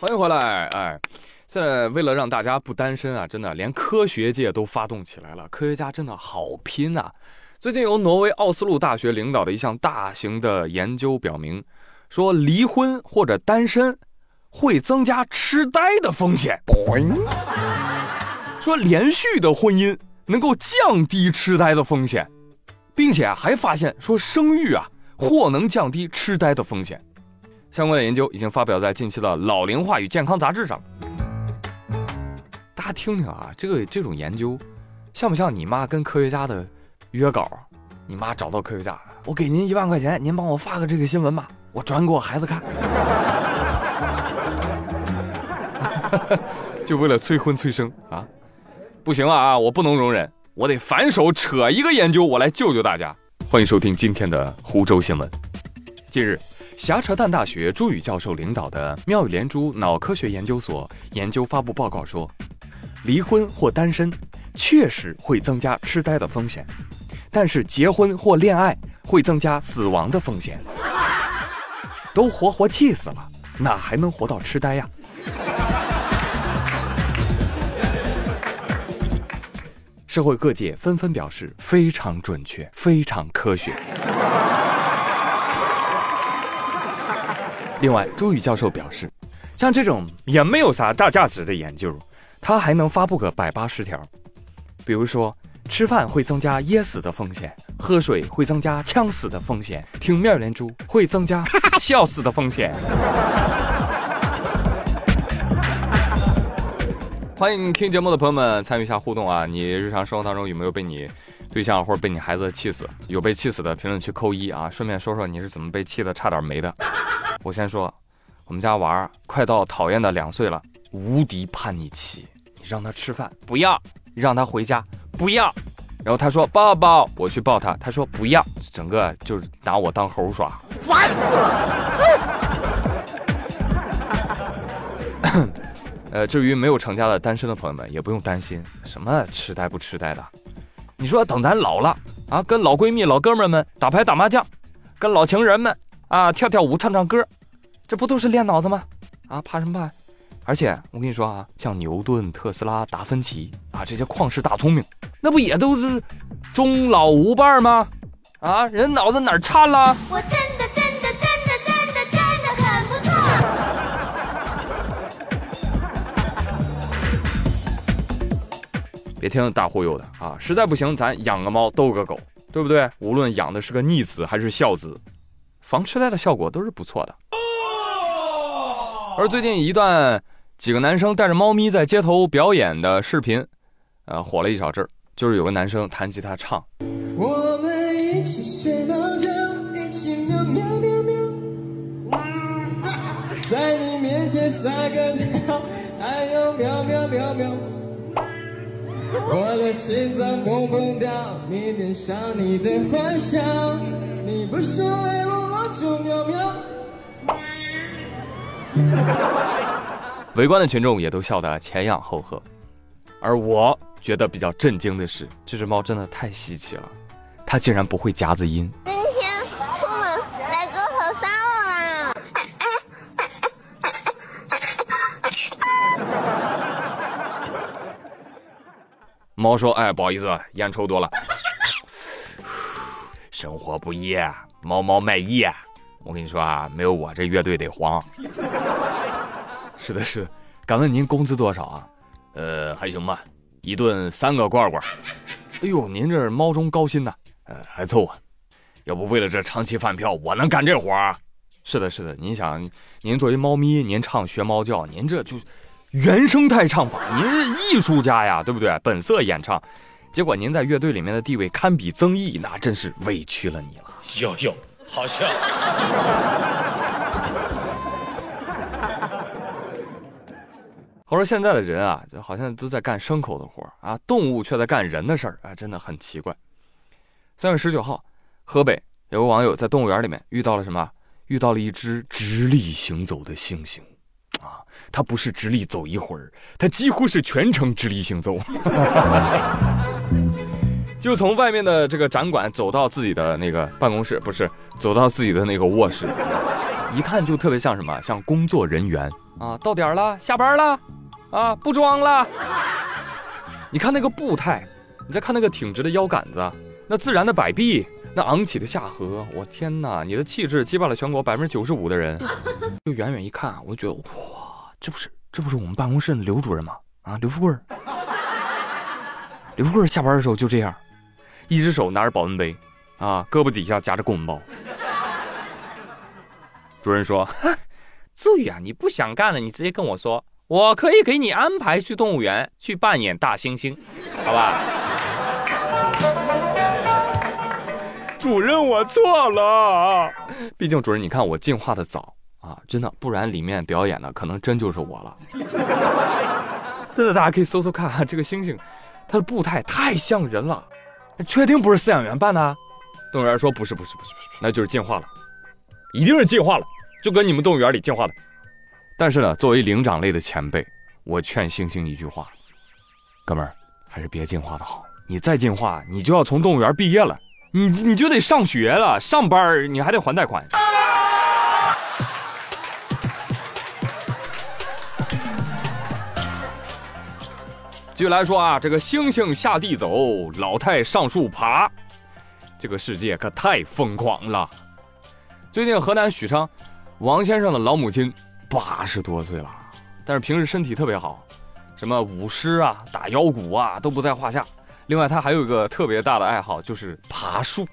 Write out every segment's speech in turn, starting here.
欢迎回来，哎，现在为了让大家不单身啊，真的连科学界都发动起来了，科学家真的好拼啊！最近由挪威奥斯陆大学领导的一项大型的研究表明，说离婚或者单身会增加痴呆的风险。说连续的婚姻能够降低痴呆的风险，并且还发现说生育啊或能降低痴呆的风险。相关的研究已经发表在近期的《老龄化与健康》杂志上。大家听听啊，这个这种研究，像不像你妈跟科学家的约稿？你妈找到科学家，我给您一万块钱，您帮我发个这个新闻吧，我转给我孩子看。就为了催婚催生啊？不行了啊，我不能容忍，我得反手扯一个研究，我来救救大家。欢迎收听今天的湖州新闻。近日。狭扯淡大学朱宇教授领导的妙语连珠脑科学研究所研究发布报告说，离婚或单身确实会增加痴呆的风险，但是结婚或恋爱会增加死亡的风险。都活活气死了，哪还能活到痴呆呀？社会各界纷纷表示非常准确，非常科学。另外，朱宇教授表示，像这种也没有啥大价值的研究，他还能发布个百八十条。比如说，吃饭会增加噎死的风险，喝水会增加呛死的风险，听面连珠会增加笑死的风险。欢迎听节目的朋友们参与一下互动啊！你日常生活当中有没有被你对象或者被你孩子气死？有被气死的评论区扣一啊！顺便说说你是怎么被气的差点没的。我先说，我们家娃儿快到讨厌的两岁了，无敌叛逆期。你让他吃饭不要，让他回家不要，然后他说抱抱，我去抱他，他说不要，整个就是拿我当猴耍，烦死了。呃，至于没有成家的单身的朋友们，也不用担心什么痴呆不痴呆的。你说等咱老了啊，跟老闺蜜、老哥们们打牌打麻将，跟老情人们。啊，跳跳舞，唱唱歌，这不都是练脑子吗？啊，怕什么怕？而且我跟你说啊，像牛顿、特斯拉、达芬奇啊这些旷世大聪明，那不也都是终老无伴吗？啊，人脑子哪儿差了？我真的真的真的真的真的很不错。别听大忽悠的啊，实在不行咱养个猫，逗个狗，对不对？无论养的是个逆子还是孝子。防痴呆的效果都是不错的。而最近一段几个男生带着猫咪在街头表演的视频，呃，火了一小阵儿。就是有个男生弹吉他唱。我们一起睡猫觉，一起喵喵喵喵，在你面前撒个娇，哎呦喵喵喵喵。我的心脏砰砰跳，迷恋上你的坏笑，你不说爱我。围观的群众也都笑得前仰后合，而我觉得比较震惊的是，这只猫真的太稀奇了，它竟然不会夹子音。今天出门来割头杀我猫说：“哎，不好意思，烟抽多了。生活不易。”猫猫卖艺，我跟你说啊，没有我这乐队得黄。是的，是的。敢问您工资多少啊？呃，还行吧，一顿三个罐罐。哎呦，您这猫中高薪呐。呃，还凑合。要不为了这长期饭票，我能干这活儿？是的，是的。您想，您作为猫咪，您唱学猫叫，您这就原生态唱法，您是艺术家呀，对不对？本色演唱。结果您在乐队里面的地位堪比曾毅，那真是委屈了你了。哟哟，好笑。我说现在的人啊，就好像都在干牲口的活啊，动物却在干人的事儿啊，真的很奇怪。三月十九号，河北有个网友在动物园里面遇到了什么？遇到了一只直立行走的猩猩。啊，它不是直立走一会儿，它几乎是全程直立行走。就从外面的这个展馆走到自己的那个办公室，不是走到自己的那个卧室，一看就特别像什么，像工作人员啊，到点了，下班了，啊，不装了。你看那个步态，你再看那个挺直的腰杆子，那自然的摆臂，那昂起的下颌，我天哪，你的气质击败了全国百分之九十五的人。就远远一看，我就觉得哇，这不是这不是我们办公室的刘主任吗？啊，刘富贵。刘富贵下班的时候就这样，一只手拿着保温杯，啊，胳膊底下夹着公文包。主任说：“注意啊，你不想干了，你直接跟我说，我可以给你安排去动物园去扮演大猩猩，好吧？” 主任，我错了。毕竟主任，你看我进化的早啊，真的，不然里面表演的可能真就是我了。真的，大家可以搜搜看啊，这个猩猩。它的步态太像人了，确定不是饲养员办的？动物园说不是，不是，不是，不是，那就是进化了，一定是进化了，就跟你们动物园里进化的。但是呢，作为灵长类的前辈，我劝星星一句话：哥们儿，还是别进化的好。你再进化，你就要从动物园毕业了，你你就得上学了，上班你还得还贷款。继续来说啊，这个猩猩下地走，老太上树爬，这个世界可太疯狂了。最近河南许昌，王先生的老母亲八十多岁了，但是平时身体特别好，什么舞狮啊、打腰鼓啊都不在话下。另外，他还有一个特别大的爱好，就是爬树。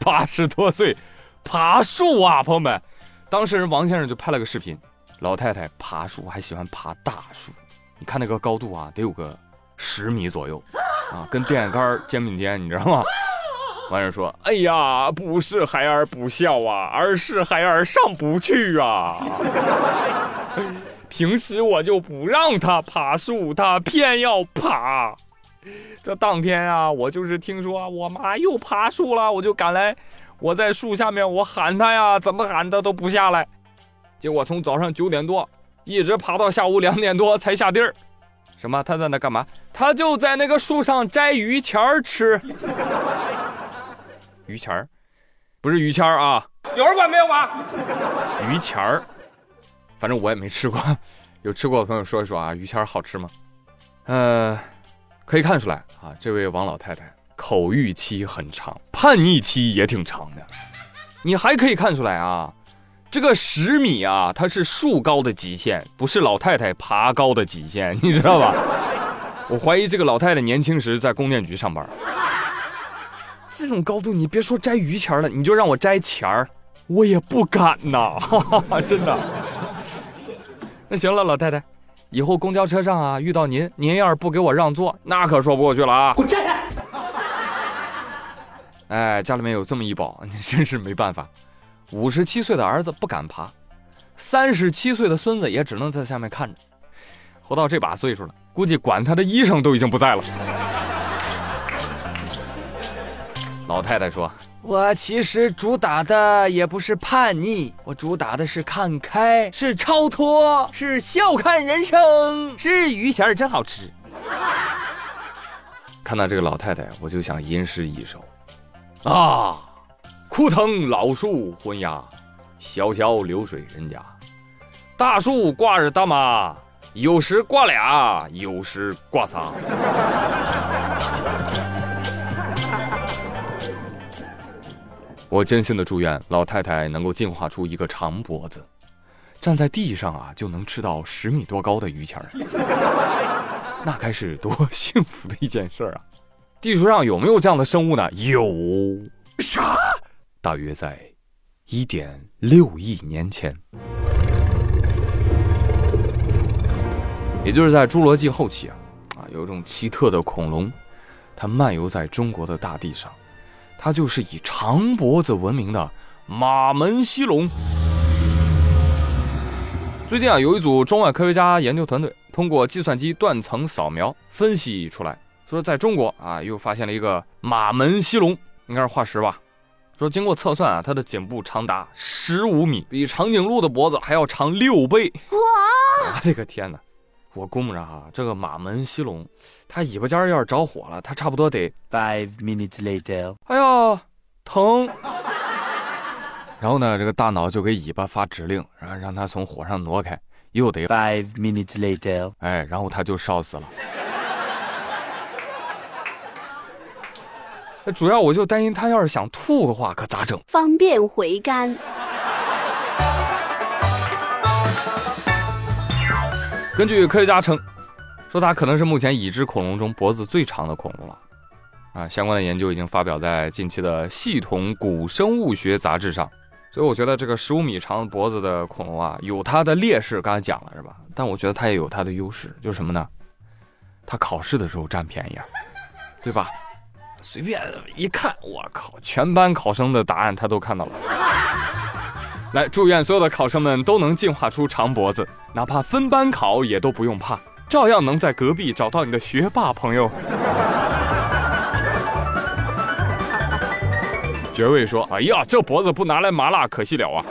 八十多岁，爬树啊，朋友们！当事人王先生就拍了个视频，老太太爬树还喜欢爬大树，你看那个高度啊，得有个。十米左右，啊，跟电线杆肩并肩，你知道吗？完人说：“哎呀，不是孩儿不孝啊，而是孩儿上不去啊。平时我就不让他爬树，他偏要爬。这当天啊，我就是听说我妈又爬树了，我就赶来。我在树下面，我喊他呀，怎么喊他都不下来。结果从早上九点多一直爬到下午两点多才下地儿。”什么？他在那干嘛？他就在那个树上摘榆钱儿吃。榆钱儿，不是榆钱儿啊？有人管没有管？榆钱儿，反正我也没吃过。有吃过的朋友说一说啊，榆钱儿好吃吗？呃，可以看出来啊，这位王老太太口欲期很长，叛逆期也挺长的。你还可以看出来啊。这个十米啊，它是树高的极限，不是老太太爬高的极限，你知道吧？我怀疑这个老太太年轻时在供电局上班。这种高度，你别说摘榆钱了，你就让我摘钱儿，我也不敢呐，真的。那行了，老太太，以后公交车上啊，遇到您，您要是不给我让座，那可说不过去了啊！滚站开！哎，家里面有这么一宝，你真是没办法。五十七岁的儿子不敢爬，三十七岁的孙子也只能在下面看着。活到这把岁数了，估计管他的医生都已经不在了。老太太说：“我其实主打的也不是叛逆，我主打的是看开，是超脱，是笑看人生，是鱼钱真好吃。”看到这个老太太，我就想吟诗一首啊。枯藤老树昏鸦，小桥流水人家。大树挂着大妈，有时挂俩，有时挂仨。我真心的祝愿老太太能够进化出一个长脖子，站在地上啊就能吃到十米多高的榆钱儿，那该是多幸福的一件事啊！地球上有没有这样的生物呢？有。啥？大约在一点六亿年前，也就是在侏罗纪后期啊，啊，有一种奇特的恐龙，它漫游在中国的大地上，它就是以长脖子闻名的马门溪龙。最近啊，有一组中外科学家研究团队通过计算机断层扫描分析出来，说在中国啊，又发现了一个马门溪龙，应该是化石吧。说经过测算啊，它的颈部长达十五米，比长颈鹿的脖子还要长六倍。哇！我的个天哪！我估摸着哈，这个马门溪龙，它尾巴尖要是着火了，它差不多得。Five minutes later。哎呀，疼！然后呢，这个大脑就给尾巴发指令，然后让它从火上挪开，又得 Five minutes later. 哎，然后它就烧死了。主要我就担心他要是想吐的话，可咋整？方便回甘。根据科学家称，说它可能是目前已知恐龙中脖子最长的恐龙了。啊，相关的研究已经发表在近期的《系统古生物学杂志》上。所以我觉得这个十五米长脖子的恐龙啊，有它的劣势，刚才讲了是吧？但我觉得它也有它的优势，就是什么呢？它考试的时候占便宜，啊，对吧？随便一看，我靠，全班考生的答案他都看到了。来，祝愿所有的考生们都能进化出长脖子，哪怕分班考也都不用怕，照样能在隔壁找到你的学霸朋友。爵位说：“哎呀，这脖子不拿来麻辣可惜了啊！”